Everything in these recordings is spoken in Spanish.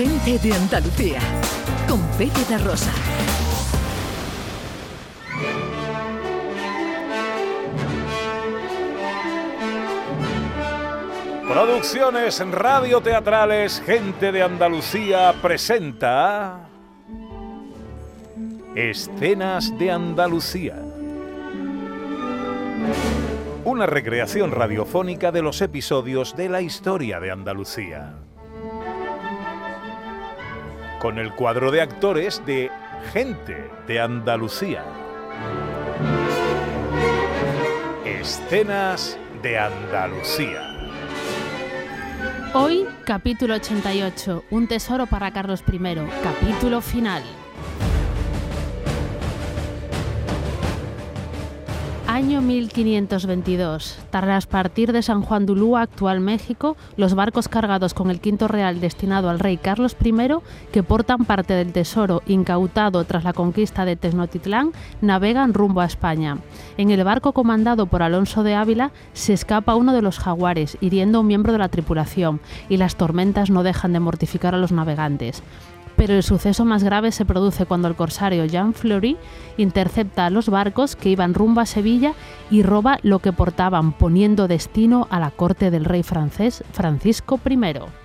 Gente de Andalucía, con Pepe Rosa. Producciones Radio Teatrales Gente de Andalucía presenta Escenas de Andalucía. Una recreación radiofónica de los episodios de la historia de Andalucía. Con el cuadro de actores de Gente de Andalucía. Escenas de Andalucía. Hoy, capítulo 88, Un tesoro para Carlos I, capítulo final. Año 1522. Tras partir de San Juan de Ulúa, actual México, los barcos cargados con el quinto real destinado al rey Carlos I, que portan parte del tesoro incautado tras la conquista de Tenochtitlán, navegan rumbo a España. En el barco comandado por Alonso de Ávila se escapa uno de los jaguares, hiriendo a un miembro de la tripulación, y las tormentas no dejan de mortificar a los navegantes pero el suceso más grave se produce cuando el corsario Jean Fleury intercepta a los barcos que iban rumbo a Sevilla y roba lo que portaban, poniendo destino a la corte del rey francés Francisco I.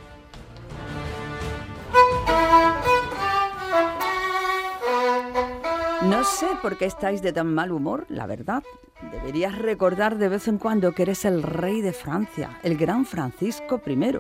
No sé por qué estáis de tan mal humor, la verdad. Deberías recordar de vez en cuando que eres el rey de Francia, el gran Francisco I,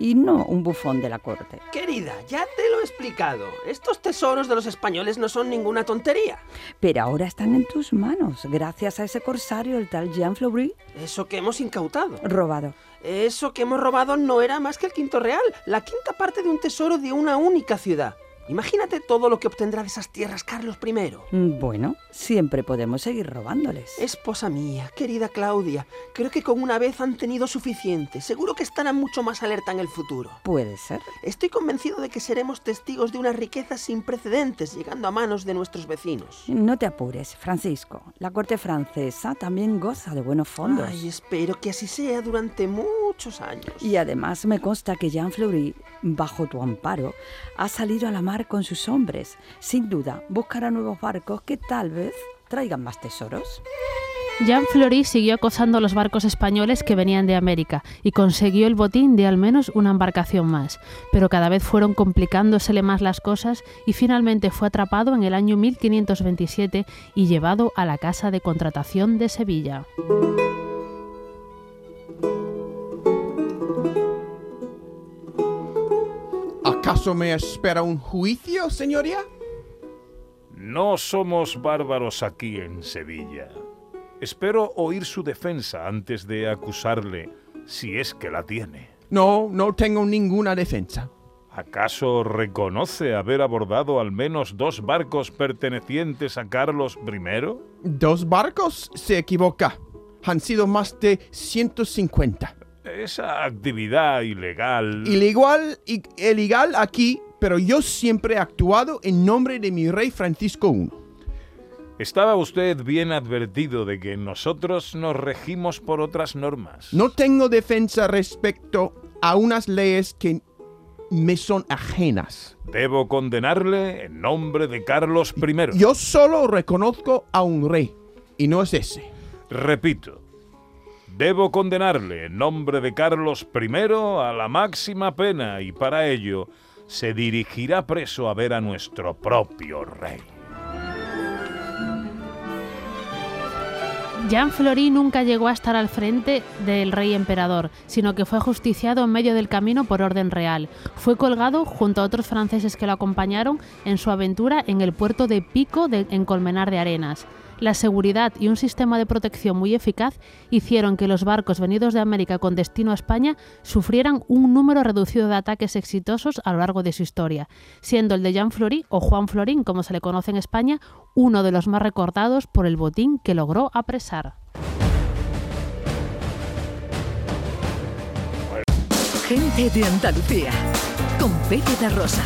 y no un bufón de la corte. Querida, ya te lo he explicado. Estos tesoros de los españoles no son ninguna tontería. Pero ahora están en tus manos, gracias a ese corsario, el tal Jean Fleury. Eso que hemos incautado. Robado. Eso que hemos robado no era más que el quinto real, la quinta parte de un tesoro de una única ciudad. Imagínate todo lo que obtendrá de esas tierras Carlos I. Mm, Bueno, siempre podemos seguir robándoles. Esposa mía, querida Claudia, creo que con una vez han tenido suficiente. Seguro que estarán mucho más alerta en el futuro. Puede ser. Estoy convencido de que seremos testigos de una riqueza sin precedentes llegando a manos de nuestros vecinos. No te apures, Francisco. La corte francesa también goza de buenos fondos. Ay, espero que así sea durante muchos años. Y además me consta que Jean Fleury, bajo tu amparo, ha salido a la mar con sus hombres. Sin duda, buscará nuevos barcos que tal vez traigan más tesoros. Jean Fleury siguió acosando a los barcos españoles que venían de América y consiguió el botín de al menos una embarcación más, pero cada vez fueron complicándosele más las cosas y finalmente fue atrapado en el año 1527 y llevado a la casa de contratación de Sevilla. ¿Acaso me espera un juicio, señoría? No somos bárbaros aquí en Sevilla. Espero oír su defensa antes de acusarle, si es que la tiene. No, no tengo ninguna defensa. ¿Acaso reconoce haber abordado al menos dos barcos pertenecientes a Carlos I? ¿Dos barcos? Se equivoca. Han sido más de 150. Esa actividad ilegal... Ilegal, ilegal aquí, pero yo siempre he actuado en nombre de mi rey Francisco I. Estaba usted bien advertido de que nosotros nos regimos por otras normas. No tengo defensa respecto a unas leyes que me son ajenas. Debo condenarle en nombre de Carlos I. Yo solo reconozco a un rey, y no es ese. Repito, debo condenarle en nombre de Carlos I a la máxima pena y para ello se dirigirá preso a ver a nuestro propio rey. Jean Fleury nunca llegó a estar al frente del rey emperador, sino que fue ajusticiado en medio del camino por orden real. Fue colgado junto a otros franceses que lo acompañaron en su aventura en el puerto de Pico de, en Colmenar de Arenas. La seguridad y un sistema de protección muy eficaz hicieron que los barcos venidos de América con destino a España sufrieran un número reducido de ataques exitosos a lo largo de su historia, siendo el de Jean Fleury, o Juan Florín, como se le conoce en España, uno de los más recordados por el botín que logró apresar. Gente de Andalucía, con Pepe de Rosa.